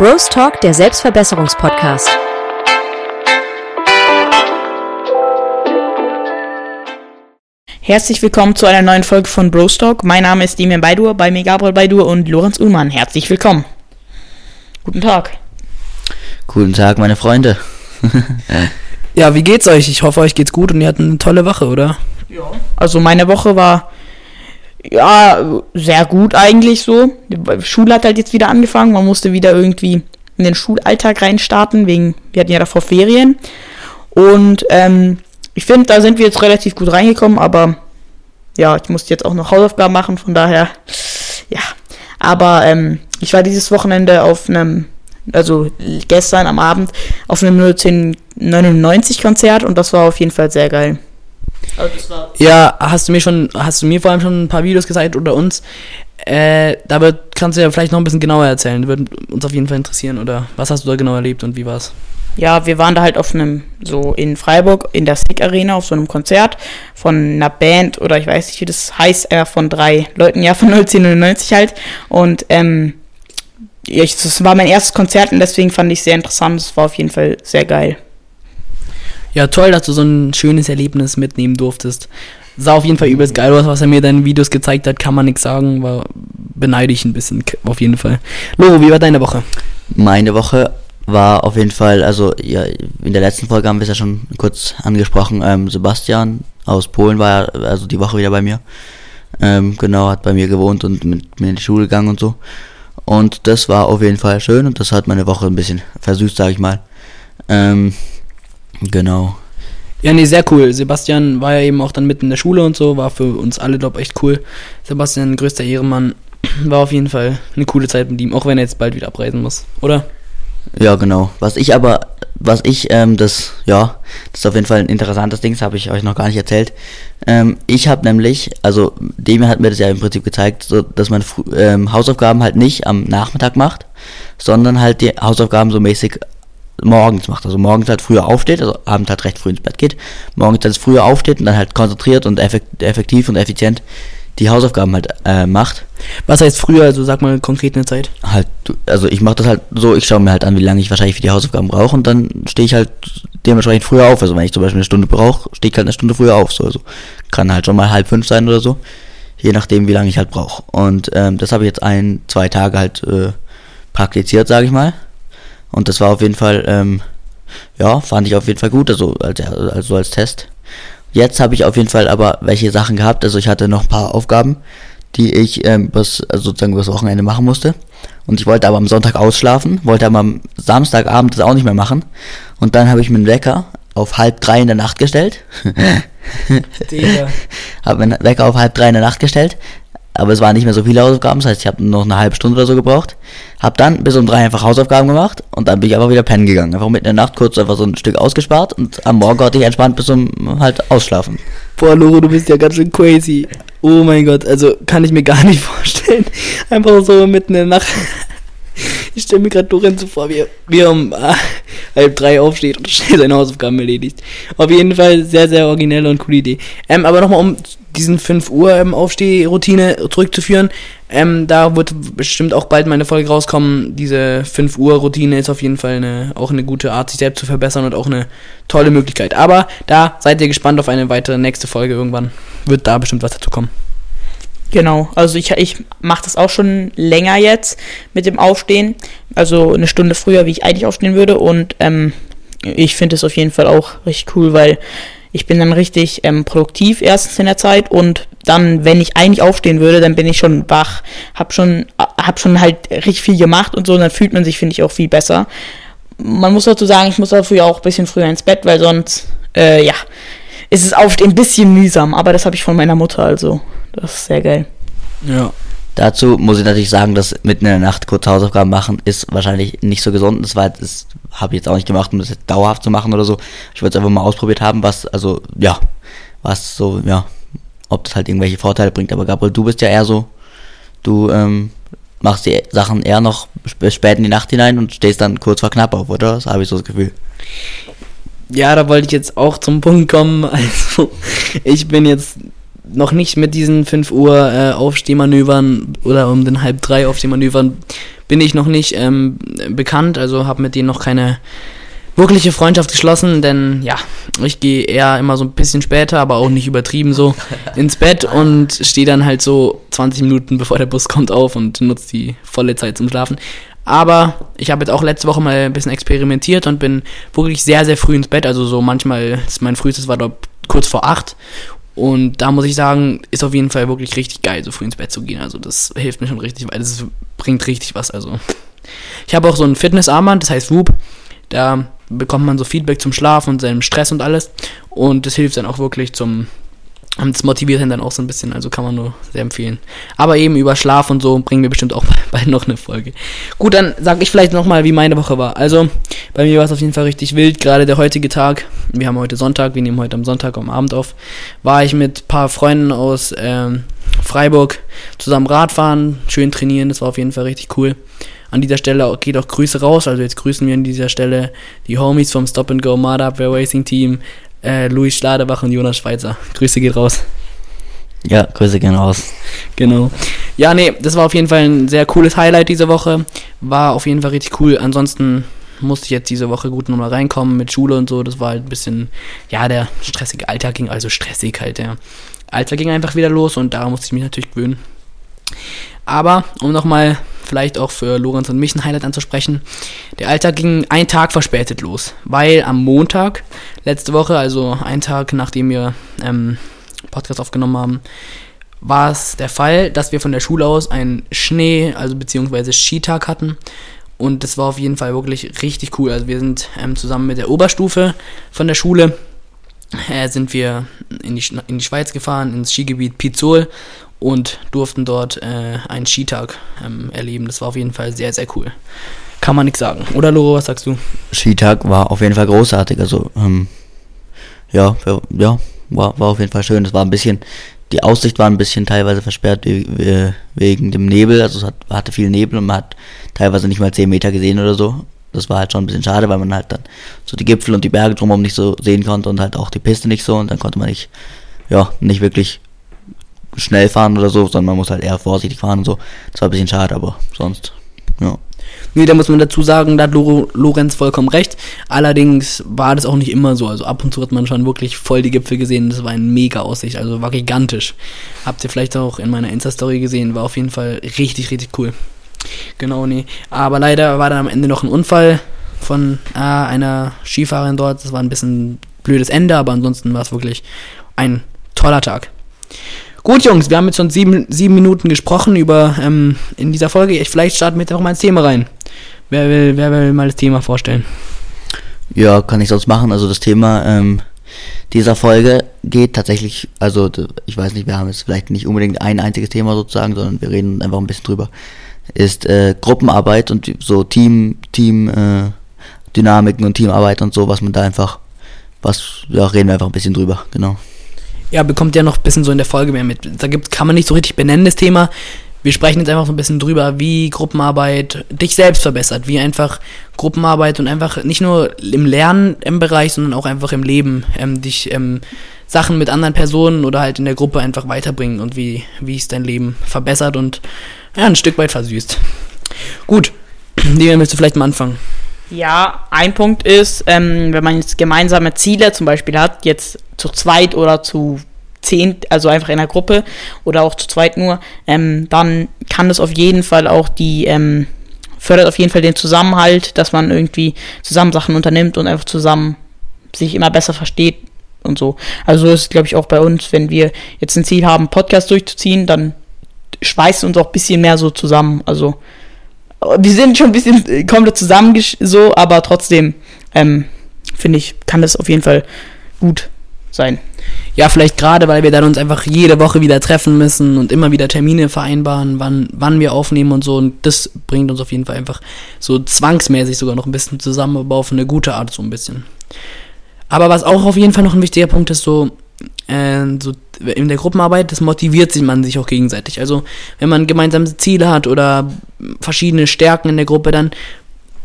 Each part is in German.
Bros Talk, der Selbstverbesserungspodcast. Herzlich willkommen zu einer neuen Folge von Bros Talk. Mein Name ist Demian Baidur, bei mir Gabriel Baidur und Lorenz Ullmann. Herzlich willkommen. Guten Tag. Guten Tag, meine Freunde. Ja, wie geht's euch? Ich hoffe, euch geht's gut und ihr hattet eine tolle Woche, oder? Ja. Also meine Woche war ja sehr gut eigentlich so. Die Schule hat halt jetzt wieder angefangen. Man musste wieder irgendwie in den Schulalltag reinstarten, wegen wir hatten ja davor Ferien. Und ähm, ich finde, da sind wir jetzt relativ gut reingekommen, aber ja, ich musste jetzt auch noch Hausaufgaben machen, von daher ja. Aber ähm, ich war dieses Wochenende auf einem also gestern am Abend auf einem 1999 Konzert und das war auf jeden Fall sehr geil. Ja, hast du mir schon, hast du mir vor allem schon ein paar Videos gezeigt oder uns? Äh, da wird, kannst du ja vielleicht noch ein bisschen genauer erzählen. Würde uns auf jeden Fall interessieren. Oder was hast du da genau erlebt und wie war's? Ja, wir waren da halt auf einem, so in Freiburg, in der Stick Arena, auf so einem Konzert von einer Band oder ich weiß nicht, wie das heißt, äh, von drei Leuten, ja, von 1999 halt. Und, ähm, ja, ich, das war mein erstes Konzert und deswegen fand ich es sehr interessant. Es war auf jeden Fall sehr geil. Ja, toll, dass du so ein schönes Erlebnis mitnehmen durftest. Sah auf jeden Fall übelst geil aus, was er mir in deinen Videos gezeigt hat, kann man nichts sagen, war beneide ich ein bisschen, auf jeden Fall. Loro, wie war deine Woche? Meine Woche war auf jeden Fall, also ja, in der letzten Folge haben wir es ja schon kurz angesprochen, ähm, Sebastian aus Polen war ja also die Woche wieder bei mir. Ähm, genau, hat bei mir gewohnt und mit mir in die Schule gegangen und so. Und das war auf jeden Fall schön und das hat meine Woche ein bisschen versüßt, sag ich mal. Ähm, genau. Ja, nee, sehr cool. Sebastian war ja eben auch dann mitten in der Schule und so, war für uns alle, glaube ich, echt cool. Sebastian, größter Ehrenmann, war auf jeden Fall eine coole Zeit mit ihm, auch wenn er jetzt bald wieder abreisen muss, oder? Ja, genau. Was ich aber, was ich, ähm, das, ja, das ist auf jeden Fall ein interessantes Ding, das habe ich euch noch gar nicht erzählt. Ähm, ich habe nämlich, also Demi hat mir das ja im Prinzip gezeigt, so, dass man ähm, Hausaufgaben halt nicht am Nachmittag macht, sondern halt die Hausaufgaben so mäßig morgens macht. Also morgens halt früher aufsteht, also abends halt recht früh ins Bett geht, morgens halt früher aufsteht und dann halt konzentriert und effekt, effektiv und effizient die Hausaufgaben halt äh, macht. Was heißt früher, also sag mal konkret eine Zeit? Halt, also ich mache das halt so, ich schaue mir halt an, wie lange ich wahrscheinlich für die Hausaufgaben brauche und dann stehe ich halt dementsprechend früher auf. Also wenn ich zum Beispiel eine Stunde brauche, stehe ich halt eine Stunde früher auf. So, also kann halt schon mal halb fünf sein oder so, je nachdem, wie lange ich halt brauche. Und ähm, das habe ich jetzt ein, zwei Tage halt äh, praktiziert, sage ich mal. Und das war auf jeden Fall, ähm, ja, fand ich auf jeden Fall gut, also als, also als Test. Jetzt habe ich auf jeden Fall aber welche Sachen gehabt. Also ich hatte noch ein paar Aufgaben, die ich ähm, bis, also sozusagen übers Wochenende machen musste. Und ich wollte aber am Sonntag ausschlafen, wollte aber am Samstagabend das auch nicht mehr machen. Und dann habe ich meinen Wecker auf halb drei in der Nacht gestellt. Habe meinen Wecker auf halb drei in der Nacht gestellt. Aber es waren nicht mehr so viele Hausaufgaben, das heißt, ich habe noch eine halbe Stunde oder so gebraucht. Hab dann bis um drei einfach Hausaufgaben gemacht und dann bin ich einfach wieder pennen gegangen. Einfach mitten in der Nacht kurz einfach so ein Stück ausgespart und am Morgen konnte ich entspannt bis zum halt ausschlafen. Boah, Loro, du bist ja ganz schön crazy. Oh mein Gott, also kann ich mir gar nicht vorstellen. Einfach so mitten in der Nacht. Ich stelle mir gerade Lorenzo vor, wie wie er um äh, halb drei aufsteht und schnell seine Hausaufgaben erledigt. Auf jeden Fall sehr, sehr originelle und coole Idee. Ähm, aber nochmal, um diesen 5 Uhr ähm, Aufstehroutine zurückzuführen, ähm, da wird bestimmt auch bald meine Folge rauskommen. Diese 5 Uhr Routine ist auf jeden Fall eine, auch eine gute Art, sich selbst zu verbessern und auch eine tolle Möglichkeit. Aber da seid ihr gespannt auf eine weitere nächste Folge irgendwann. Wird da bestimmt was dazu kommen. Genau, also ich, ich mache das auch schon länger jetzt mit dem Aufstehen. Also eine Stunde früher, wie ich eigentlich aufstehen würde. Und ähm, ich finde es auf jeden Fall auch richtig cool, weil ich bin dann richtig ähm, produktiv erstens in der Zeit und dann, wenn ich eigentlich aufstehen würde, dann bin ich schon wach, hab schon, hab schon halt richtig viel gemacht und so, und dann fühlt man sich, finde ich, auch viel besser. Man muss dazu sagen, ich muss dafür auch ein bisschen früher ins Bett, weil sonst, äh, ja, ist es Aufstehen ein bisschen mühsam, aber das habe ich von meiner Mutter, also das ist sehr geil. Ja. Dazu muss ich natürlich sagen, dass mitten in der Nacht kurz Hausaufgaben machen ist wahrscheinlich nicht so gesund. Das war das habe ich jetzt auch nicht gemacht, um das jetzt dauerhaft zu machen oder so. Ich wollte es einfach mal ausprobiert haben, was also ja, was so ja, ob das halt irgendwelche Vorteile bringt. Aber Gabriel, du bist ja eher so, du ähm, machst die Sachen eher noch spät in die Nacht hinein und stehst dann kurz vor knapp auf, oder? Das habe ich so das Gefühl. Ja, da wollte ich jetzt auch zum Punkt kommen. Also, ich bin jetzt noch nicht mit diesen 5 Uhr äh, Aufstehmanövern oder um den halb drei Aufstehmanövern bin ich noch nicht ähm, bekannt, also habe mit denen noch keine wirkliche Freundschaft geschlossen, denn ja, ich gehe eher immer so ein bisschen später, aber auch nicht übertrieben so ins Bett und stehe dann halt so 20 Minuten bevor der Bus kommt auf und nutze die volle Zeit zum Schlafen. Aber ich habe jetzt auch letzte Woche mal ein bisschen experimentiert und bin wirklich sehr, sehr früh ins Bett. Also so manchmal, mein frühestes war dort kurz vor acht. Und da muss ich sagen, ist auf jeden Fall wirklich richtig geil, so früh ins Bett zu gehen. Also das hilft mir schon richtig, weil das bringt richtig was. Also ich habe auch so ein Fitnessarmband, das heißt Whoop. Da bekommt man so Feedback zum Schlaf und seinem Stress und alles. Und das hilft dann auch wirklich zum und das motiviert ihn dann auch so ein bisschen, also kann man nur sehr empfehlen. Aber eben über Schlaf und so bringen wir bestimmt auch bald noch eine Folge. Gut, dann sage ich vielleicht nochmal, wie meine Woche war. Also, bei mir war es auf jeden Fall richtig wild, gerade der heutige Tag. Wir haben heute Sonntag, wir nehmen heute am Sonntag am Abend auf. War ich mit ein paar Freunden aus ähm, Freiburg zusammen Radfahren, schön trainieren, das war auf jeden Fall richtig cool. An dieser Stelle geht auch Grüße raus, also jetzt grüßen wir an dieser Stelle die Homies vom Stop and Go Mad Up Racing Team, äh, Louis Schladerbach und Jonas Schweizer. Grüße geht raus. Ja, Grüße gehen raus. Genau. Ja, nee, das war auf jeden Fall ein sehr cooles Highlight diese Woche. War auf jeden Fall richtig cool. Ansonsten musste ich jetzt diese Woche gut nochmal reinkommen mit Schule und so. Das war halt ein bisschen, ja, der stressige Alltag ging, also stressig halt, der Alltag ging einfach wieder los und da musste ich mich natürlich gewöhnen. Aber, um nochmal vielleicht auch für Lorenz und mich ein Highlight anzusprechen, der Alltag ging einen Tag verspätet los, weil am Montag letzte Woche, also einen Tag nachdem wir ähm, Podcast aufgenommen haben, war es der Fall, dass wir von der Schule aus einen Schnee, also beziehungsweise Skitag hatten. Und das war auf jeden Fall wirklich richtig cool. Also wir sind ähm, zusammen mit der Oberstufe von der Schule äh, sind wir in die, in die Schweiz gefahren, ins Skigebiet Pizol und durften dort äh, einen Skitag ähm, erleben. Das war auf jeden Fall sehr, sehr cool. Kann man nichts sagen. Oder Loro, was sagst du? Skitag war auf jeden Fall großartig. Also, ähm, ja, ja, war, war auf jeden Fall schön. Es war ein bisschen, die Aussicht war ein bisschen teilweise versperrt wegen dem Nebel. Also es hat, hatte viel Nebel und man hat teilweise nicht mal 10 Meter gesehen oder so. Das war halt schon ein bisschen schade, weil man halt dann so die Gipfel und die Berge drumherum nicht so sehen konnte und halt auch die Piste nicht so und dann konnte man nicht, ja, nicht wirklich schnell fahren oder so, sondern man muss halt eher vorsichtig fahren und so. Das war ein bisschen schade, aber sonst, ja. Nee, da muss man dazu sagen, da hat Lorenz vollkommen recht. Allerdings war das auch nicht immer so. Also ab und zu hat man schon wirklich voll die Gipfel gesehen. Das war eine mega Aussicht, also war gigantisch. Habt ihr vielleicht auch in meiner Insta-Story gesehen, war auf jeden Fall richtig, richtig cool. Genau, nee. Aber leider war dann am Ende noch ein Unfall von äh, einer Skifahrerin dort. Das war ein bisschen blödes Ende, aber ansonsten war es wirklich ein toller Tag. Gut, Jungs, wir haben jetzt schon sieben, sieben Minuten gesprochen über ähm, in dieser Folge. Ich, vielleicht starten wir jetzt auch mal ins Thema rein. Wer will, wer will mal das Thema vorstellen? Ja, kann ich sonst machen. Also das Thema ähm, dieser Folge geht tatsächlich, also ich weiß nicht, wir haben jetzt vielleicht nicht unbedingt ein einziges Thema sozusagen, sondern wir reden einfach ein bisschen drüber. Ist äh, Gruppenarbeit und so Team, Team äh, Dynamiken und Teamarbeit und so, was man da einfach, was, ja, reden wir einfach ein bisschen drüber, genau ja, bekommt ja noch ein bisschen so in der Folge mehr mit. Da gibt, kann man nicht so richtig benennen, das Thema. Wir sprechen jetzt einfach so ein bisschen drüber, wie Gruppenarbeit dich selbst verbessert, wie einfach Gruppenarbeit und einfach nicht nur im Lernen im Bereich, sondern auch einfach im Leben ähm, dich ähm, Sachen mit anderen Personen oder halt in der Gruppe einfach weiterbringen und wie, wie es dein Leben verbessert und ja, ein Stück weit versüßt. Gut, Lilian, willst du vielleicht mal anfangen? Ja, ein Punkt ist, ähm, wenn man jetzt gemeinsame Ziele zum Beispiel hat, jetzt zu zweit oder zu zehn, also einfach in einer Gruppe oder auch zu zweit nur, ähm, dann kann das auf jeden Fall auch die, ähm, fördert auf jeden Fall den Zusammenhalt, dass man irgendwie zusammen Sachen unternimmt und einfach zusammen sich immer besser versteht und so. Also so ist es, glaube ich, auch bei uns, wenn wir jetzt ein Ziel haben, Podcast durchzuziehen, dann schweißt uns auch ein bisschen mehr so zusammen. Also wir sind schon ein bisschen äh, komplett zusammen so, aber trotzdem, ähm, finde ich, kann das auf jeden Fall gut sein. Ja, vielleicht gerade, weil wir dann uns einfach jede Woche wieder treffen müssen und immer wieder Termine vereinbaren, wann, wann wir aufnehmen und so. Und das bringt uns auf jeden Fall einfach so zwangsmäßig sogar noch ein bisschen zusammen, aber auf eine gute Art so ein bisschen. Aber was auch auf jeden Fall noch ein wichtiger Punkt ist, so, äh, so in der Gruppenarbeit, das motiviert sich man sich auch gegenseitig. Also wenn man gemeinsame Ziele hat oder verschiedene Stärken in der Gruppe, dann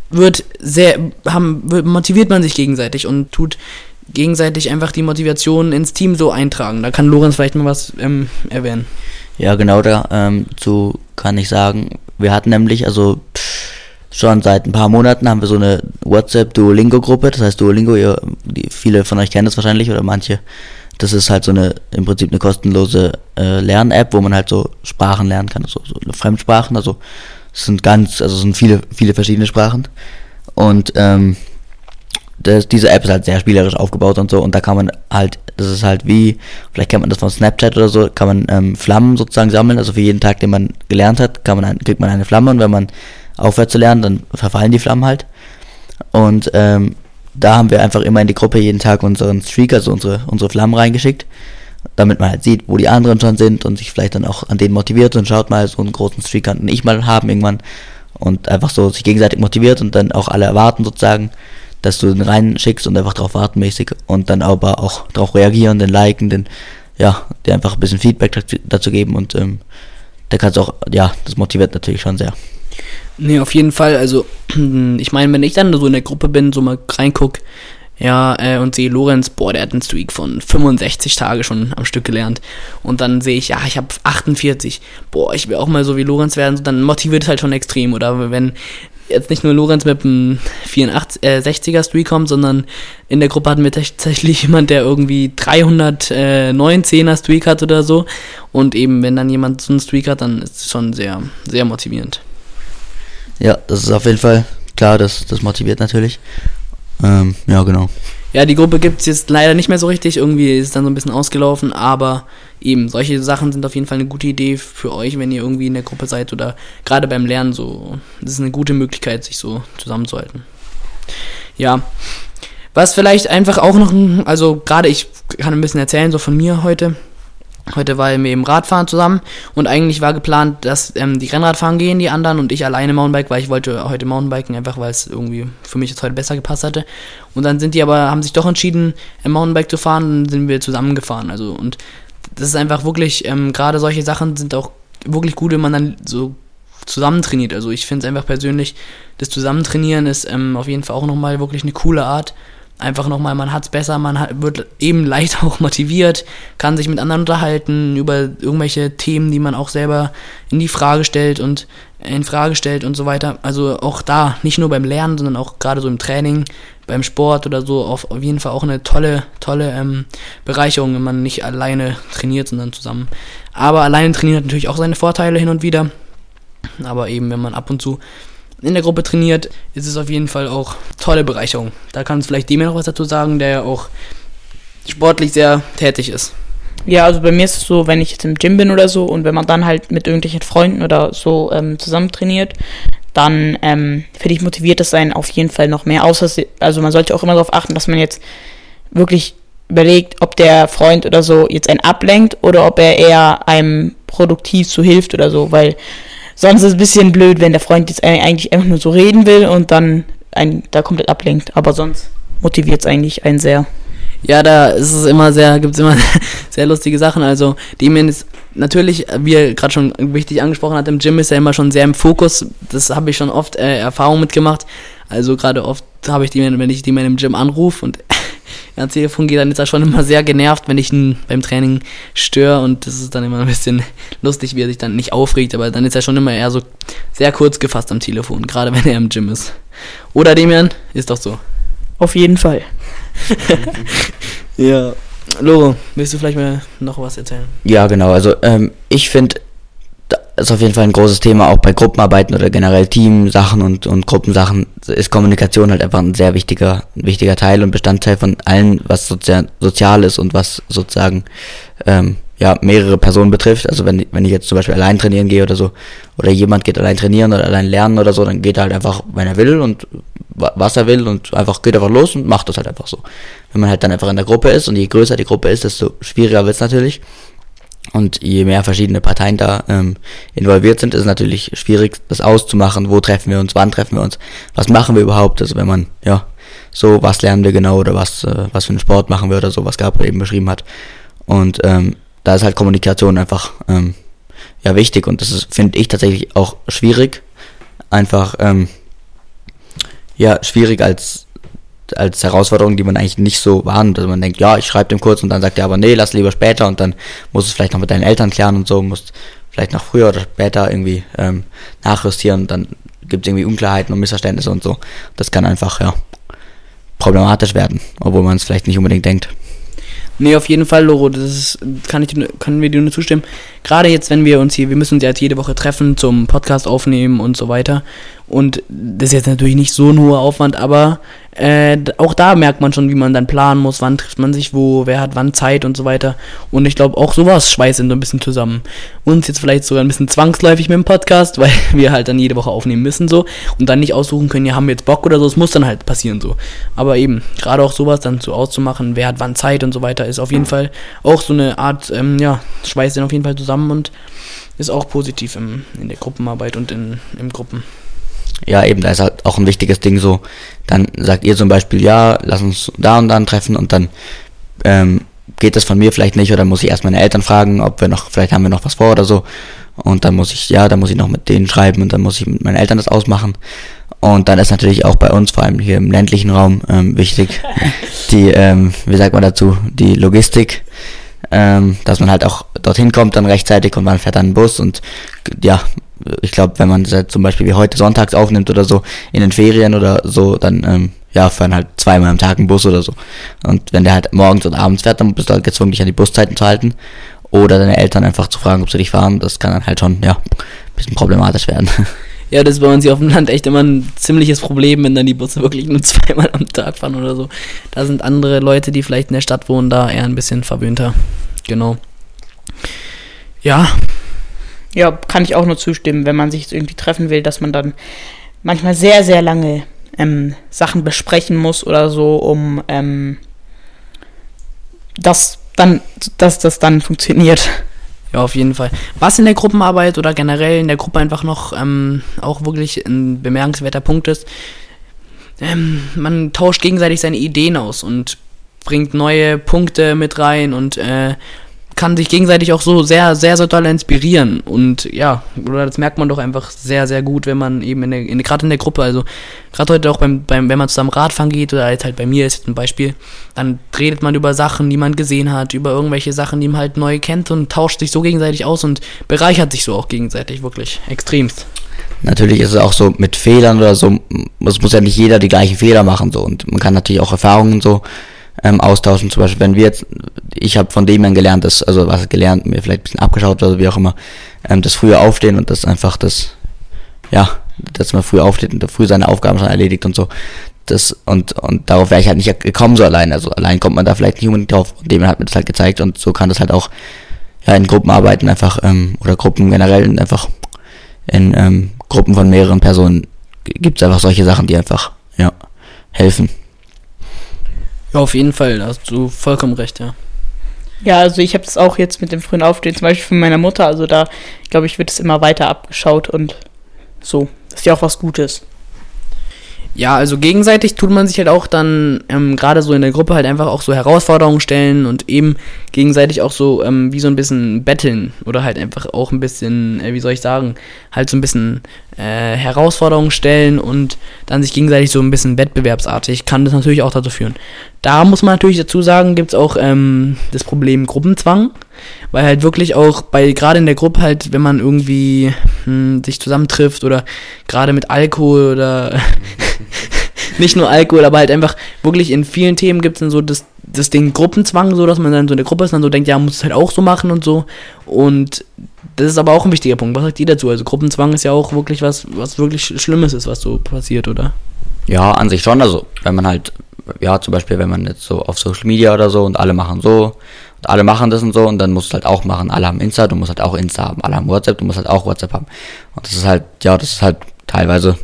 wird sehr haben, motiviert man sich gegenseitig und tut gegenseitig einfach die Motivation ins Team so eintragen. Da kann Lorenz vielleicht mal was ähm, erwähnen. Ja, genau dazu ähm, kann ich sagen. Wir hatten nämlich, also schon seit ein paar Monaten haben wir so eine WhatsApp-Duolingo-Gruppe. Das heißt Duolingo, ihr, die, viele von euch kennen das wahrscheinlich oder manche. Das ist halt so eine, im Prinzip eine kostenlose äh, Lern-App, wo man halt so Sprachen lernen kann, also so Fremdsprachen. Also es sind ganz, also es sind viele, viele verschiedene Sprachen. Und ähm, das, diese App ist halt sehr spielerisch aufgebaut und so und da kann man halt, das ist halt wie, vielleicht kennt man das von Snapchat oder so, kann man ähm, Flammen sozusagen sammeln, also für jeden Tag, den man gelernt hat, kann man kriegt man eine Flamme und wenn man aufhört zu lernen, dann verfallen die Flammen halt. Und ähm, da haben wir einfach immer in die Gruppe jeden Tag unseren Streak, also unsere, unsere Flammen reingeschickt, damit man halt sieht, wo die anderen schon sind und sich vielleicht dann auch an denen motiviert und schaut mal, so einen großen Streak kann ich mal haben irgendwann und einfach so sich gegenseitig motiviert und dann auch alle erwarten sozusagen, dass du den reinschickst und einfach drauf warten mäßig und dann aber auch drauf reagieren, den liken, den, ja, dir einfach ein bisschen Feedback dazu, geben und ähm, da kannst du auch, ja, das motiviert natürlich schon sehr. Nee, auf jeden Fall. Also, ich meine, wenn ich dann so in der Gruppe bin, so mal reinguck, ja, äh, und sehe Lorenz, boah, der hat einen Streak von 65 Tage schon am Stück gelernt. Und dann sehe ich, ja, ich habe 48. Boah, ich will auch mal so wie Lorenz werden. Dann motiviert es halt schon extrem. Oder wenn jetzt nicht nur Lorenz mit einem 84, äh, 60er Streak kommt, sondern in der Gruppe hatten wir tatsächlich jemand, der irgendwie 319er Streak hat oder so. Und eben, wenn dann jemand so einen Streak hat, dann ist es schon sehr, sehr motivierend. Ja, das ist auf jeden Fall klar, das, das motiviert natürlich. Ähm, ja, genau. Ja, die Gruppe gibt es jetzt leider nicht mehr so richtig. Irgendwie ist es dann so ein bisschen ausgelaufen, aber eben, solche Sachen sind auf jeden Fall eine gute Idee für euch, wenn ihr irgendwie in der Gruppe seid oder gerade beim Lernen so. Das ist eine gute Möglichkeit, sich so zusammenzuhalten. Ja. Was vielleicht einfach auch noch, also gerade ich kann ein bisschen erzählen, so von mir heute. Heute waren wir im Radfahren zusammen und eigentlich war geplant, dass ähm, die Rennradfahren gehen, die anderen und ich alleine Mountainbike, weil ich wollte heute Mountainbiken, einfach weil es irgendwie für mich jetzt heute besser gepasst hatte. Und dann sind die aber, haben sich doch entschieden, im Mountainbike zu fahren und dann sind wir zusammengefahren. Also und das ist einfach wirklich, ähm, gerade solche Sachen sind auch wirklich gut, wenn man dann so zusammen trainiert. Also ich finde es einfach persönlich, das Zusammentrainieren ist ähm, auf jeden Fall auch nochmal wirklich eine coole Art einfach nochmal, man hat es besser, man hat, wird eben leicht auch motiviert, kann sich mit anderen unterhalten über irgendwelche Themen, die man auch selber in die Frage stellt und in Frage stellt und so weiter. Also auch da, nicht nur beim Lernen, sondern auch gerade so im Training, beim Sport oder so, auf, auf jeden Fall auch eine tolle, tolle ähm, Bereicherung, wenn man nicht alleine trainiert, sondern zusammen. Aber alleine trainieren hat natürlich auch seine Vorteile hin und wieder. Aber eben, wenn man ab und zu in der Gruppe trainiert, ist es auf jeden Fall auch tolle Bereicherung. Da kann es vielleicht dem noch was dazu sagen, der ja auch sportlich sehr tätig ist. Ja, also bei mir ist es so, wenn ich jetzt im Gym bin oder so und wenn man dann halt mit irgendwelchen Freunden oder so ähm, zusammen trainiert, dann ähm, finde ich motiviert das sein auf jeden Fall noch mehr. Außer, also man sollte auch immer darauf achten, dass man jetzt wirklich überlegt, ob der Freund oder so jetzt einen ablenkt oder ob er eher einem produktiv so hilft oder so, weil Sonst ist es ein bisschen blöd, wenn der Freund jetzt eigentlich einfach nur so reden will und dann einen da komplett ablenkt. Aber sonst motiviert es eigentlich einen sehr. Ja, da ist es immer sehr, gibt es immer sehr lustige Sachen. Also, Damien ist natürlich, wie er gerade schon wichtig angesprochen hat, im Gym ist er immer schon sehr im Fokus. Das habe ich schon oft äh, Erfahrung mitgemacht. Also, gerade oft habe ich die, wenn ich die in im Gym anrufe und ans Telefon geht, dann ist er schon immer sehr genervt, wenn ich ihn beim Training störe und das ist dann immer ein bisschen lustig, wie er sich dann nicht aufregt, aber dann ist er schon immer eher so sehr kurz gefasst am Telefon, gerade wenn er im Gym ist. Oder Demian, ist doch so. Auf jeden Fall. ja. Loro, willst du vielleicht mal noch was erzählen? Ja, genau. Also ähm, ich finde, ist auf jeden Fall ein großes Thema, auch bei Gruppenarbeiten oder generell Teamsachen und, und Gruppensachen ist Kommunikation halt einfach ein sehr wichtiger, wichtiger Teil und Bestandteil von allen, was sozial, sozial ist und was sozusagen ähm, ja, mehrere Personen betrifft. Also wenn, wenn ich jetzt zum Beispiel allein trainieren gehe oder so, oder jemand geht allein trainieren oder allein lernen oder so, dann geht er halt einfach, wenn er will und was er will und einfach geht einfach los und macht das halt einfach so. Wenn man halt dann einfach in der Gruppe ist und je größer die Gruppe ist, desto schwieriger wird es natürlich. Und je mehr verschiedene Parteien da ähm, involviert sind, ist es natürlich schwierig, das auszumachen. Wo treffen wir uns, wann treffen wir uns, was machen wir überhaupt? Also wenn man, ja, so, was lernen wir genau oder was, äh, was für einen Sport machen wir oder so, was Gabriel eben beschrieben hat. Und ähm, da ist halt Kommunikation einfach ähm, ja wichtig und das ist, finde ich tatsächlich auch schwierig. Einfach, ähm, ja, schwierig als als Herausforderung, die man eigentlich nicht so wahrnimmt. Also man denkt, ja, ich schreibe dem kurz und dann sagt er aber, nee, lass lieber später und dann musst du es vielleicht noch mit deinen Eltern klären und so, musst vielleicht noch früher oder später irgendwie ähm, nachjustieren und dann gibt es irgendwie Unklarheiten und Missverständnisse und so. Das kann einfach, ja, problematisch werden, obwohl man es vielleicht nicht unbedingt denkt. Nee, auf jeden Fall, Loro, das ist, kann ich, können wir dir nur zustimmen. Gerade jetzt, wenn wir uns hier, wir müssen uns jetzt jede Woche treffen zum Podcast aufnehmen und so weiter. Und das ist jetzt natürlich nicht so ein hoher Aufwand, aber äh, auch da merkt man schon, wie man dann planen muss, wann trifft man sich wo, wer hat wann Zeit und so weiter. Und ich glaube, auch sowas schweißt so ein bisschen zusammen. Uns jetzt vielleicht sogar ein bisschen zwangsläufig mit dem Podcast, weil wir halt dann jede Woche aufnehmen müssen so und dann nicht aussuchen können, ja, haben wir jetzt Bock oder so, es muss dann halt passieren so. Aber eben, gerade auch sowas dann so auszumachen, wer hat wann Zeit und so weiter, ist auf jeden Fall auch so eine Art, ähm, ja, schweißt dann auf jeden Fall zusammen und ist auch positiv im, in der Gruppenarbeit und in, im Gruppen ja, eben, da ist halt auch ein wichtiges Ding so, dann sagt ihr zum Beispiel, ja, lass uns da und dann treffen und dann ähm, geht das von mir vielleicht nicht oder muss ich erst meine Eltern fragen, ob wir noch, vielleicht haben wir noch was vor oder so. Und dann muss ich, ja, dann muss ich noch mit denen schreiben und dann muss ich mit meinen Eltern das ausmachen. Und dann ist natürlich auch bei uns, vor allem hier im ländlichen Raum, ähm, wichtig, die, ähm, wie sagt man dazu, die Logistik, ähm, dass man halt auch dorthin kommt dann rechtzeitig und man fährt dann einen Bus und ja, ich glaube, wenn man zum Beispiel wie heute sonntags aufnimmt oder so, in den Ferien oder so, dann ähm, ja, fahren halt zweimal am Tag ein Bus oder so. Und wenn der halt morgens und abends fährt, dann bist du halt gezwungen, dich an die Buszeiten zu halten. Oder deine Eltern einfach zu fragen, ob sie dich fahren. Das kann dann halt schon, ja, ein bisschen problematisch werden. Ja, das ist bei uns hier auf dem Land echt immer ein ziemliches Problem, wenn dann die Busse wirklich nur zweimal am Tag fahren oder so. Da sind andere Leute, die vielleicht in der Stadt wohnen, da eher ein bisschen verwöhnter. Genau. Ja, ja, kann ich auch nur zustimmen, wenn man sich irgendwie treffen will, dass man dann manchmal sehr, sehr lange ähm, Sachen besprechen muss oder so, um ähm, das dann, dass das dann funktioniert. Ja, auf jeden Fall. Was in der Gruppenarbeit oder generell in der Gruppe einfach noch ähm, auch wirklich ein bemerkenswerter Punkt ist, ähm, man tauscht gegenseitig seine Ideen aus und bringt neue Punkte mit rein und äh, kann sich gegenseitig auch so sehr, sehr, sehr doll inspirieren. Und ja, oder das merkt man doch einfach sehr, sehr gut, wenn man eben in der, in, gerade in der Gruppe, also gerade heute auch beim, beim, wenn man zusammen Radfahren geht, oder jetzt halt bei mir ist jetzt ein Beispiel, dann redet man über Sachen, die man gesehen hat, über irgendwelche Sachen, die man halt neu kennt und tauscht sich so gegenseitig aus und bereichert sich so auch gegenseitig wirklich extremst. Natürlich ist es auch so mit Fehlern oder so, es muss ja nicht jeder die gleichen Fehler machen so und man kann natürlich auch Erfahrungen so ähm, austauschen. Zum Beispiel, wenn wir jetzt, ich habe von dem dann gelernt, dass, also was gelernt, mir vielleicht ein bisschen abgeschaut oder wie auch immer, ähm, das früher aufstehen und das einfach das, ja, dass man früh aufsteht und früh seine Aufgaben schon erledigt und so. Das, und, und darauf wäre ich halt nicht gekommen so allein. Also allein kommt man da vielleicht nicht unbedingt drauf. Und dem hat mir das halt gezeigt und so kann das halt auch ja, in Gruppenarbeiten einfach, ähm, oder Gruppen generell einfach in ähm, Gruppen von mehreren Personen gibt es einfach solche Sachen, die einfach, ja, helfen. Ja, auf jeden Fall, da hast du vollkommen recht, ja. Ja, also ich habe es auch jetzt mit dem frühen Aufstehen, zum Beispiel von meiner Mutter, also da, glaube ich, wird es immer weiter abgeschaut und so. Das ist ja auch was Gutes. Ja, also gegenseitig tut man sich halt auch dann ähm, gerade so in der Gruppe halt einfach auch so Herausforderungen stellen und eben gegenseitig auch so ähm, wie so ein bisschen betteln oder halt einfach auch ein bisschen, äh, wie soll ich sagen, halt so ein bisschen äh, Herausforderungen stellen und dann sich gegenseitig so ein bisschen wettbewerbsartig kann das natürlich auch dazu führen. Da muss man natürlich dazu sagen, gibt es auch ähm, das Problem Gruppenzwang, weil halt wirklich auch bei gerade in der Gruppe halt, wenn man irgendwie hm, sich zusammentrifft oder gerade mit Alkohol oder nicht nur Alkohol, aber halt einfach wirklich in vielen Themen gibt es dann so das, das Ding Gruppenzwang, so dass man dann so in der Gruppe ist und dann so denkt, ja, muss es halt auch so machen und so. Und das ist aber auch ein wichtiger Punkt. Was sagt ihr dazu? Also Gruppenzwang ist ja auch wirklich was, was wirklich Schlimmes ist, was so passiert, oder? Ja, an sich schon. Also wenn man halt, ja, zum Beispiel, wenn man jetzt so auf Social Media oder so und alle machen so alle machen das und so und dann musst du halt auch machen, alle haben Insta, du musst halt auch Insta haben, alle haben WhatsApp, du musst halt auch WhatsApp haben. Und das ist halt, ja, das ist halt teilweise,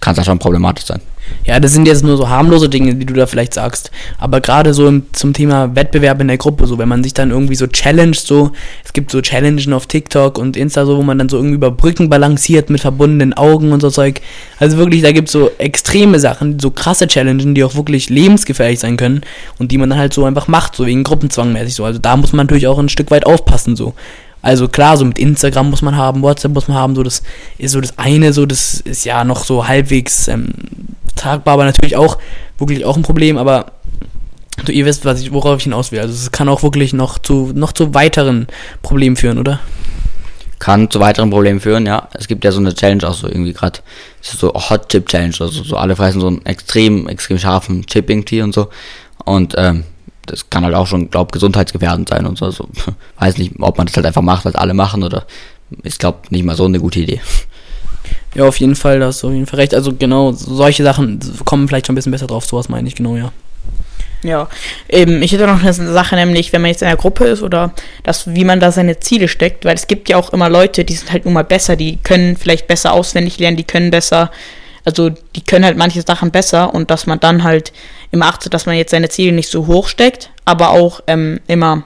kann ja schon problematisch sein. Ja, das sind jetzt nur so harmlose Dinge, die du da vielleicht sagst. Aber gerade so im, zum Thema Wettbewerb in der Gruppe, so wenn man sich dann irgendwie so challenged, so, es gibt so Challengen auf TikTok und Insta, so, wo man dann so irgendwie über Brücken balanciert mit verbundenen Augen und so Zeug. Also wirklich, da gibt es so extreme Sachen, so krasse Challenges, die auch wirklich lebensgefährlich sein können und die man dann halt so einfach macht, so wegen Gruppenzwang mäßig so. Also da muss man natürlich auch ein Stück weit aufpassen, so. Also klar, so mit Instagram muss man haben, WhatsApp muss man haben, so das ist so das eine, so das ist ja noch so halbwegs ähm, tragbar, aber natürlich auch wirklich auch ein Problem, aber du, ihr wisst, was ich, worauf ich hinaus will. Also es kann auch wirklich noch zu noch zu weiteren Problemen führen, oder? kann zu weiteren Problemen führen, ja. Es gibt ja so eine Challenge auch so irgendwie gerade, so Hot Chip Challenge, also so alle fressen so einen extrem, extrem scharfen Chipping Tea und so. Und ähm, das kann halt auch schon, glaub, gesundheitsgefährdend sein und so. Also, weiß nicht, ob man das halt einfach macht, was alle machen oder ist, glaub, nicht mal so eine gute Idee. Ja, auf jeden Fall, da hast du auf jeden Fall recht. Also genau, solche Sachen kommen vielleicht schon ein bisschen besser drauf, sowas meine ich, genau, ja. Ja, eben, ich hätte noch eine Sache, nämlich, wenn man jetzt in einer Gruppe ist oder das, wie man da seine Ziele steckt, weil es gibt ja auch immer Leute, die sind halt nun mal besser, die können vielleicht besser auswendig lernen, die können besser, also die können halt manche Sachen besser und dass man dann halt immer achtet, dass man jetzt seine Ziele nicht so hoch steckt, aber auch ähm, immer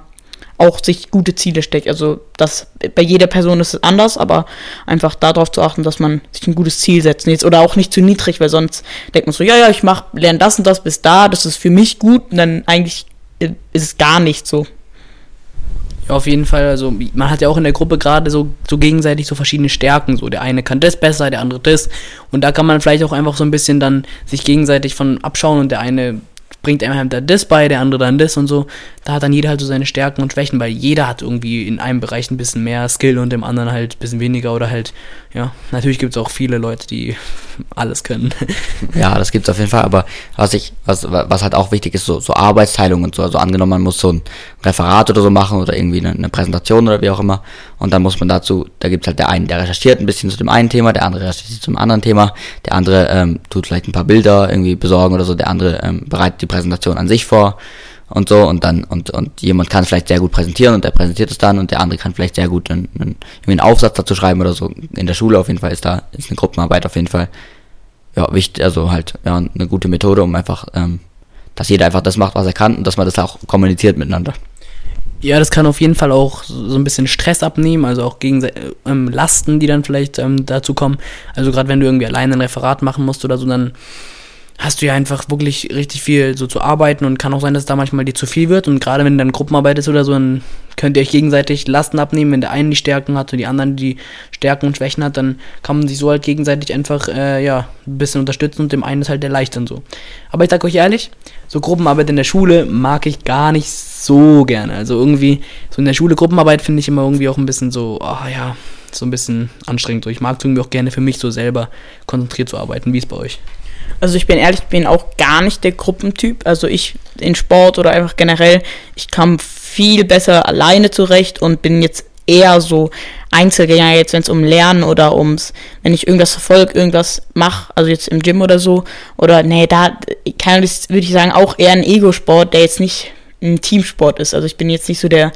auch sich gute Ziele steckt. Also das bei jeder Person ist es anders, aber einfach darauf zu achten, dass man sich ein gutes Ziel setzt. Jetzt, oder auch nicht zu niedrig, weil sonst denkt man so, ja, ja, ich mach, lerne das und das bis da, das ist für mich gut, und dann eigentlich äh, ist es gar nicht so. Ja, auf jeden Fall. Also man hat ja auch in der Gruppe gerade so, so gegenseitig so verschiedene Stärken. So der eine kann das besser, der andere das. Und da kann man vielleicht auch einfach so ein bisschen dann sich gegenseitig von abschauen und der eine bringt einem dann das bei, der andere dann das und so. Da hat dann jeder halt so seine Stärken und Schwächen, weil jeder hat irgendwie in einem Bereich ein bisschen mehr Skill und im anderen halt ein bisschen weniger oder halt, ja, natürlich gibt es auch viele Leute, die alles können. Ja, das gibt es auf jeden Fall, aber was ich, was, was halt auch wichtig ist, so, so Arbeitsteilung und so, also angenommen, man muss so ein Referat oder so machen oder irgendwie eine, eine Präsentation oder wie auch immer und dann muss man dazu, da gibt es halt der einen, der recherchiert ein bisschen zu dem einen Thema, der andere recherchiert zum anderen Thema, der andere ähm, tut vielleicht ein paar Bilder irgendwie besorgen oder so, der andere ähm, bereitet die Präsentation an sich vor und so. Und dann und und jemand kann vielleicht sehr gut präsentieren und der präsentiert es dann und der andere kann vielleicht sehr gut einen, einen, irgendwie einen Aufsatz dazu schreiben oder so. In der Schule auf jeden Fall ist da ist eine Gruppenarbeit auf jeden Fall ja wichtig also halt ja eine gute Methode um einfach ähm, dass jeder einfach das macht was er kann und dass man das auch kommuniziert miteinander ja, das kann auf jeden Fall auch so ein bisschen Stress abnehmen, also auch gegen ähm, Lasten, die dann vielleicht ähm, dazu kommen. Also gerade wenn du irgendwie alleine ein Referat machen musst oder so, dann hast du ja einfach wirklich richtig viel so zu arbeiten und kann auch sein, dass da manchmal dir zu viel wird. Und gerade wenn du dann Gruppenarbeit ist oder so, dann könnt ihr euch gegenseitig Lasten abnehmen. Wenn der eine die Stärken hat und die anderen die Stärken und Schwächen hat, dann kann man sich so halt gegenseitig einfach äh, ja, ein bisschen unterstützen und dem einen ist halt der leicht und so. Aber ich sag euch ehrlich, so Gruppenarbeit in der Schule mag ich gar nicht so gerne. Also irgendwie, so in der Schule Gruppenarbeit finde ich immer irgendwie auch ein bisschen so, oh ja, so ein bisschen anstrengend. So, ich mag es irgendwie auch gerne für mich so selber konzentriert zu arbeiten. Wie ist bei euch? Also ich bin ehrlich, ich bin auch gar nicht der Gruppentyp. Also ich in Sport oder einfach generell, ich kam viel besser alleine zurecht und bin jetzt eher so Einzelgänger jetzt, wenn es um Lernen oder ums, wenn ich irgendwas verfolge, irgendwas mache, also jetzt im Gym oder so, oder nee, da kann ich, würde ich sagen, auch eher ein Ego-Sport, der jetzt nicht ein Teamsport ist. Also ich bin jetzt nicht so der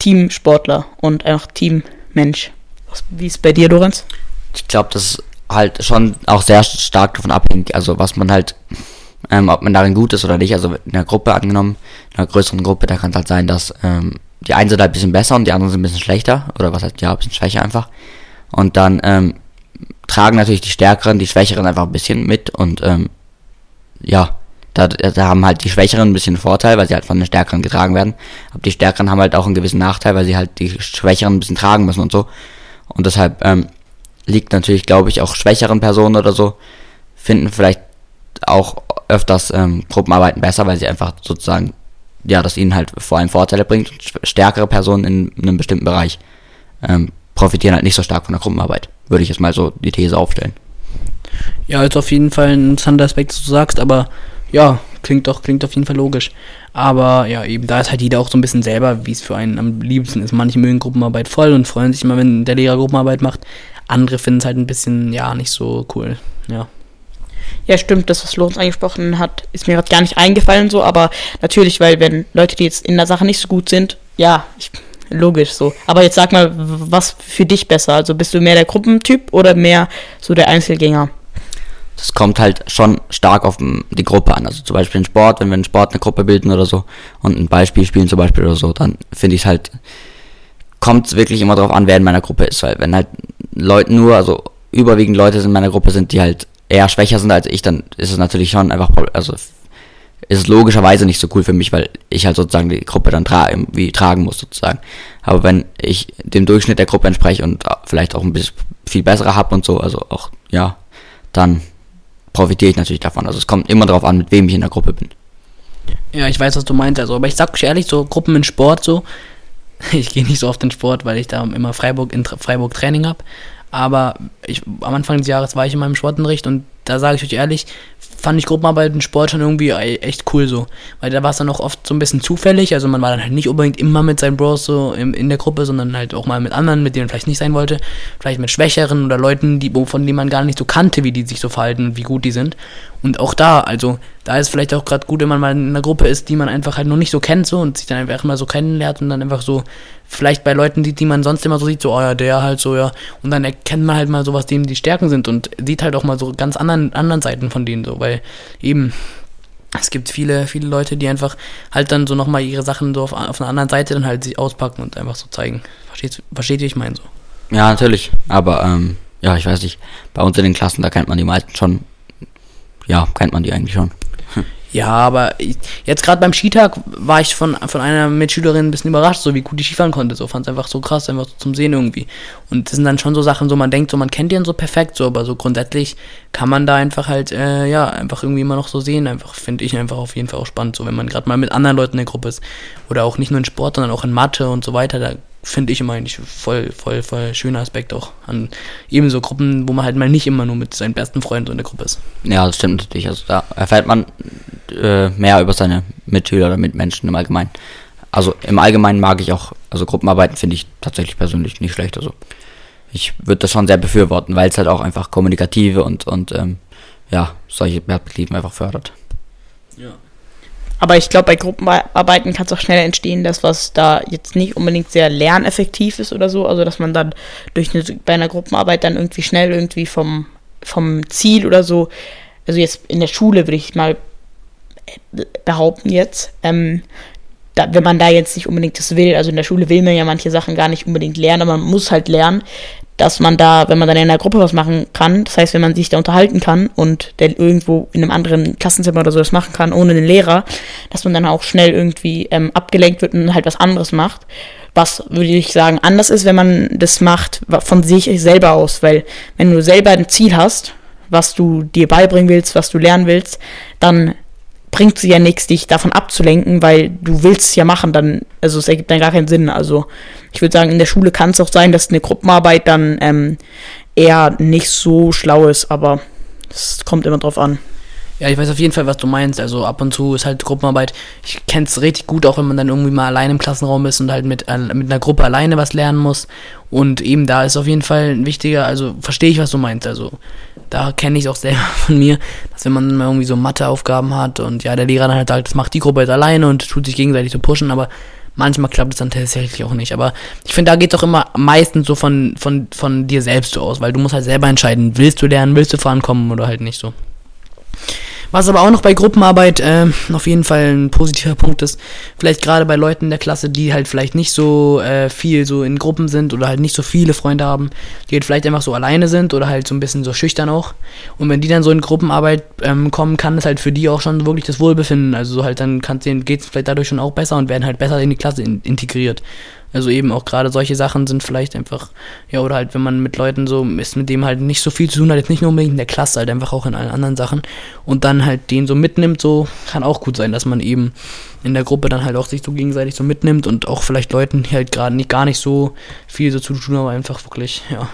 Teamsportler und einfach Teammensch. Wie ist es bei dir, Lorenz? Ich glaube, das halt schon auch sehr stark davon abhängig, also was man halt, ähm, ob man darin gut ist oder nicht. Also in einer Gruppe angenommen, in einer größeren Gruppe, da kann es halt sein, dass ähm, die einen sind halt ein bisschen besser und die anderen sind ein bisschen schlechter. Oder was heißt, ja, ein bisschen schwächer einfach. Und dann ähm, tragen natürlich die Stärkeren, die Schwächeren einfach ein bisschen mit und ähm, ja, da, da haben halt die Schwächeren ein bisschen Vorteil, weil sie halt von den Stärkeren getragen werden. Aber die Stärkeren haben halt auch einen gewissen Nachteil, weil sie halt die Schwächeren ein bisschen tragen müssen und so. Und deshalb ähm, liegt natürlich, glaube ich, auch schwächeren Personen oder so, finden vielleicht auch öfters ähm, Gruppenarbeiten besser, weil sie einfach sozusagen, ja, das ihnen halt vor allem Vorteile bringt. Stärkere Personen in, in einem bestimmten Bereich ähm, profitieren halt nicht so stark von der Gruppenarbeit. Würde ich jetzt mal so die These aufstellen. Ja, ist auf jeden Fall ein interessanter Aspekt, was du sagst, aber ja, klingt doch, klingt auf jeden Fall logisch. Aber ja, eben da ist halt jeder auch so ein bisschen selber, wie es für einen am liebsten ist. Manche mögen Gruppenarbeit voll und freuen sich immer, wenn der Lehrer Gruppenarbeit macht. Andere finden es halt ein bisschen, ja, nicht so cool. Ja. Ja, stimmt, das, was Lorenz angesprochen hat, ist mir gerade gar nicht eingefallen so, aber natürlich, weil wenn Leute, die jetzt in der Sache nicht so gut sind, ja, ich, logisch so. Aber jetzt sag mal, was für dich besser? Also bist du mehr der Gruppentyp oder mehr so der Einzelgänger? Das kommt halt schon stark auf die Gruppe an. Also zum Beispiel in Sport, wenn wir in Sport eine Gruppe bilden oder so und ein Beispiel spielen zum Beispiel oder so, dann finde ich es halt, kommt es wirklich immer darauf an, wer in meiner Gruppe ist. Weil wenn halt Leute nur, also überwiegend Leute in meiner Gruppe sind, die halt eher schwächer sind als ich, dann ist es natürlich schon einfach, also ist es logischerweise nicht so cool für mich, weil ich halt sozusagen die Gruppe dann tra wie tragen muss sozusagen. Aber wenn ich dem Durchschnitt der Gruppe entspreche und vielleicht auch ein bisschen viel bessere habe und so, also auch, ja, dann profitiere ich natürlich davon. Also es kommt immer darauf an, mit wem ich in der Gruppe bin. Ja, ich weiß, was du meinst. Also, aber ich sag euch ehrlich, so Gruppen in Sport so, Ich gehe nicht so oft in Sport, weil ich da immer Freiburg in Freiburg Training habe. Aber ich, am Anfang des Jahres war ich in meinem Sportunterricht und da sage ich euch ehrlich, fand ich Gruppenarbeit und Sport schon irgendwie e- echt cool so. Weil da war es dann auch oft so ein bisschen zufällig. Also man war dann halt nicht unbedingt immer mit seinen Bros so in, in der Gruppe, sondern halt auch mal mit anderen, mit denen man vielleicht nicht sein wollte. Vielleicht mit Schwächeren oder Leuten, die, von denen man gar nicht so kannte, wie die sich so verhalten und wie gut die sind. Und auch da, also da ist vielleicht auch gerade gut, wenn man mal in einer Gruppe ist, die man einfach halt noch nicht so kennt so und sich dann einfach mal so kennenlernt und dann einfach so vielleicht bei Leuten, die, die man sonst immer so sieht, so, oh ja, der halt so, ja. Und dann erkennt man halt mal so, was denen die Stärken sind und sieht halt auch mal so ganz anderen, anderen Seiten von denen so, weil eben es gibt viele, viele Leute, die einfach halt dann so nochmal ihre Sachen so auf, auf einer anderen Seite dann halt sich auspacken und einfach so zeigen. Versteht, versteht ihr, ich meine so? Ja, natürlich. Aber, ähm, ja, ich weiß nicht. Bei uns in den Klassen, da kennt man die meisten schon. Ja, kennt man die eigentlich schon. Ja, aber jetzt gerade beim Skitag war ich von, von einer Mitschülerin ein bisschen überrascht, so wie gut die Skifahren konnte. So fand es einfach so krass, einfach so zum Sehen irgendwie. Und das sind dann schon so Sachen, so man denkt, so man kennt den so perfekt, so, aber so grundsätzlich kann man da einfach halt, äh, ja, einfach irgendwie immer noch so sehen. Einfach finde ich einfach auf jeden Fall auch spannend, so wenn man gerade mal mit anderen Leuten in der Gruppe ist. Oder auch nicht nur in Sport, sondern auch in Mathe und so weiter. Da finde ich immer eigentlich voll, voll, voll schöner Aspekt auch an ebenso Gruppen, wo man halt mal nicht immer nur mit seinen besten Freunden so in der Gruppe ist. Ja, das stimmt natürlich. Also da erfährt man äh, mehr über seine Mitschüler oder Mitmenschen im Allgemeinen. Also im Allgemeinen mag ich auch, also Gruppenarbeiten finde ich tatsächlich persönlich nicht schlecht. Also ich würde das schon sehr befürworten, weil es halt auch einfach kommunikative und, und ähm, ja, solche Perspektiven einfach fördert. Aber ich glaube, bei Gruppenarbeiten kann es auch schnell entstehen, dass was da jetzt nicht unbedingt sehr lerneffektiv ist oder so. Also dass man dann durch eine, bei einer Gruppenarbeit dann irgendwie schnell irgendwie vom, vom Ziel oder so, also jetzt in der Schule würde ich mal äh, behaupten jetzt, ähm, da, wenn man da jetzt nicht unbedingt das will, also in der Schule will man ja manche Sachen gar nicht unbedingt lernen, aber man muss halt lernen, dass man da, wenn man dann in einer Gruppe was machen kann, das heißt, wenn man sich da unterhalten kann und der irgendwo in einem anderen Klassenzimmer oder so das machen kann, ohne den Lehrer, dass man dann auch schnell irgendwie ähm, abgelenkt wird und halt was anderes macht. Was, würde ich sagen, anders ist, wenn man das macht von sich selber aus, weil wenn du selber ein Ziel hast, was du dir beibringen willst, was du lernen willst, dann bringt es ja nichts, dich davon abzulenken, weil du willst es ja machen, dann, also es ergibt dann gar keinen Sinn. Also ich würde sagen, in der Schule kann es auch sein, dass eine Gruppenarbeit dann ähm, eher nicht so schlau ist, aber es kommt immer drauf an. Ja, ich weiß auf jeden Fall, was du meinst. Also ab und zu ist halt Gruppenarbeit. Ich kenne es richtig gut, auch wenn man dann irgendwie mal allein im Klassenraum ist und halt mit, äh, mit einer Gruppe alleine was lernen muss. Und eben da ist auf jeden Fall ein wichtiger, also verstehe ich, was du meinst. Also da kenne ich auch selber von mir, dass wenn man mal irgendwie so Matheaufgaben hat und ja, der Lehrer dann halt sagt, das macht die Gruppe jetzt alleine und tut sich gegenseitig so pushen, aber manchmal klappt es dann tatsächlich auch nicht. Aber ich finde, da geht es auch immer meistens so von, von, von dir selbst aus, weil du musst halt selber entscheiden, willst du lernen, willst du vorankommen oder halt nicht so. Was aber auch noch bei Gruppenarbeit äh, auf jeden Fall ein positiver Punkt ist, vielleicht gerade bei Leuten in der Klasse, die halt vielleicht nicht so äh, viel so in Gruppen sind oder halt nicht so viele Freunde haben, die halt vielleicht einfach so alleine sind oder halt so ein bisschen so schüchtern auch. Und wenn die dann so in Gruppenarbeit ähm, kommen, kann es halt für die auch schon wirklich das Wohlbefinden. Also so halt dann geht es vielleicht dadurch schon auch besser und werden halt besser in die Klasse in integriert. Also eben auch gerade solche Sachen sind vielleicht einfach, ja, oder halt, wenn man mit Leuten so ist, mit dem halt nicht so viel zu tun hat, jetzt nicht nur unbedingt in der Klasse, halt einfach auch in allen anderen Sachen und dann halt den so mitnimmt, so kann auch gut sein, dass man eben in der Gruppe dann halt auch sich so gegenseitig so mitnimmt und auch vielleicht Leuten, die halt gerade nicht gar nicht so viel so zu tun haben, aber einfach wirklich, ja,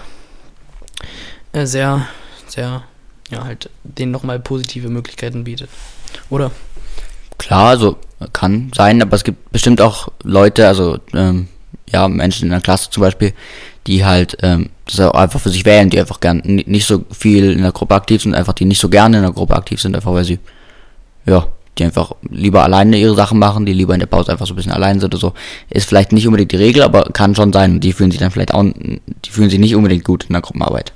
äh, sehr, sehr, ja, halt denen nochmal positive Möglichkeiten bietet. Oder? Klar, also kann sein, aber es gibt bestimmt auch Leute, also ähm, ja, Menschen in der Klasse zum Beispiel, die halt ähm, das einfach für sich wählen, die einfach gern ni- nicht so viel in der Gruppe aktiv sind, einfach die nicht so gerne in der Gruppe aktiv sind, einfach weil sie, ja, die einfach lieber alleine ihre Sachen machen, die lieber in der Pause einfach so ein bisschen allein sind oder so. Ist vielleicht nicht unbedingt die Regel, aber kann schon sein. Die fühlen sich dann vielleicht auch, die fühlen sich nicht unbedingt gut in der Gruppenarbeit.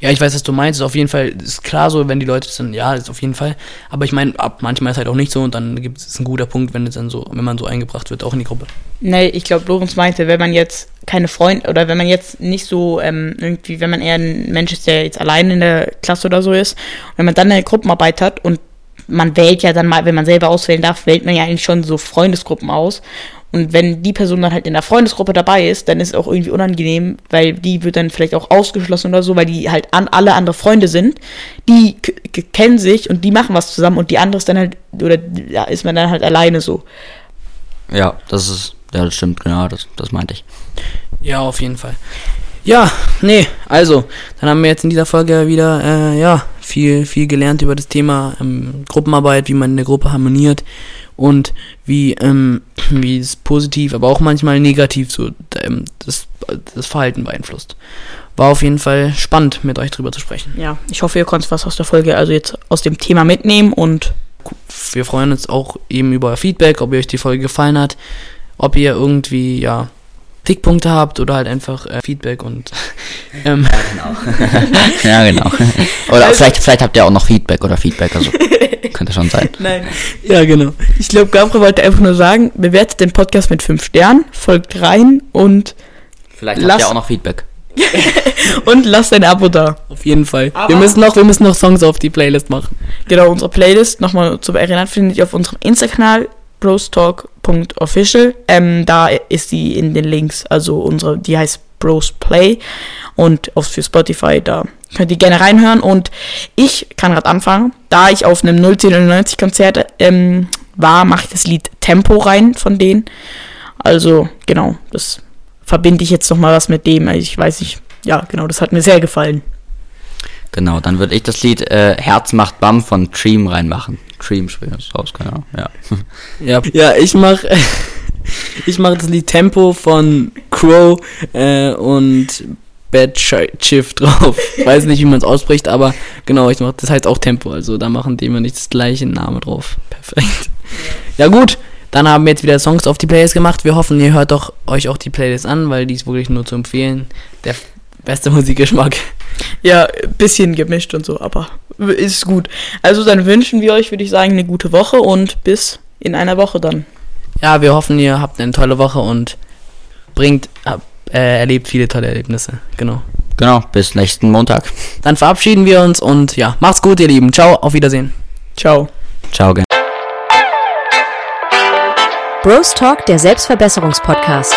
Ja, ich weiß, was du meinst. Ist auf jeden Fall, ist klar so, wenn die Leute sind, ja, ist auf jeden Fall. Aber ich meine, ab manchmal ist halt auch nicht so und dann gibt es ein guter Punkt, wenn es dann so, wenn man so eingebracht wird, auch in die Gruppe. Nee, ich glaube, Lorenz meinte, wenn man jetzt keine Freunde oder wenn man jetzt nicht so ähm, irgendwie, wenn man eher ein Mensch ist, der jetzt allein in der Klasse oder so ist, wenn man dann eine Gruppenarbeit hat und man wählt ja dann mal, wenn man selber auswählen darf, wählt man ja eigentlich schon so Freundesgruppen aus. Und wenn die Person dann halt in der Freundesgruppe dabei ist, dann ist es auch irgendwie unangenehm, weil die wird dann vielleicht auch ausgeschlossen oder so, weil die halt an alle andere Freunde sind. Die kennen sich und die machen was zusammen und die andere ist dann halt, oder ja, ist man dann halt alleine so. Ja, das ist, Ja, das stimmt, genau, das, das meinte ich. Ja, auf jeden Fall. Ja, nee, also, dann haben wir jetzt in dieser Folge wieder, äh, ja, viel, viel gelernt über das Thema ähm, Gruppenarbeit, wie man in der Gruppe harmoniert und wie, ähm, wie es positiv, aber auch manchmal negativ so ähm, das, das Verhalten beeinflusst. War auf jeden Fall spannend, mit euch drüber zu sprechen. Ja, ich hoffe, ihr konntet was aus der Folge, also jetzt aus dem Thema mitnehmen und Wir freuen uns auch eben über Feedback, ob ihr euch die Folge gefallen hat, ob ihr irgendwie, ja, Tickpunkte habt oder halt einfach äh, Feedback und ähm, Ja, genau. Oder vielleicht, vielleicht habt ihr auch noch Feedback oder Feedback, also könnte schon sein. Nein. ja, genau. Ich glaube, Gabriel wollte einfach nur sagen, bewertet den Podcast mit 5 Sternen, folgt rein und, Vielleicht habt ihr auch noch Feedback. und lasst ein Abo da. Auf jeden Fall. Aber- wir müssen noch, wir müssen noch Songs auf die Playlist machen. Genau, unsere Playlist, nochmal zu erinnern, findet ihr auf unserem Insta-Kanal brostalk.official. Ähm, da ist die in den Links, also unsere, die heißt Bros Play und auch für Spotify, da könnt ihr gerne reinhören und ich kann gerade anfangen, da ich auf einem 01090 Konzert ähm, war, mache ich das Lied Tempo rein von denen. Also, genau, das verbinde ich jetzt nochmal was mit dem, also ich weiß nicht, ja, genau, das hat mir sehr gefallen. Genau, dann würde ich das Lied äh, Herz macht Bam von Dream reinmachen. Dream spielt das raus, genau. Ja. Ja, ja ich mach, ich mach das Lied Tempo von Crow äh, und Bad Sh- Shift drauf. Weiß nicht, wie man es ausspricht, aber genau, ich mach das heißt auch Tempo. Also da machen die immer nicht das gleiche Name drauf. Perfekt. Ja gut, dann haben wir jetzt wieder Songs auf die Playlist gemacht. Wir hoffen, ihr hört doch euch auch die Playlist an, weil die ist wirklich nur zu empfehlen. Der beste Musikgeschmack. Ja, bisschen gemischt und so, aber ist gut. Also dann wünschen wir euch, würde ich sagen, eine gute Woche und bis in einer Woche dann. Ja, wir hoffen, ihr habt eine tolle Woche und bringt, hab- äh, erlebt viele tolle Erlebnisse. Genau. Genau, bis nächsten Montag. Dann verabschieden wir uns und ja, macht's gut, ihr Lieben. Ciao, auf Wiedersehen. Ciao. Ciao, gerne. Bros Talk, der Selbstverbesserungspodcast.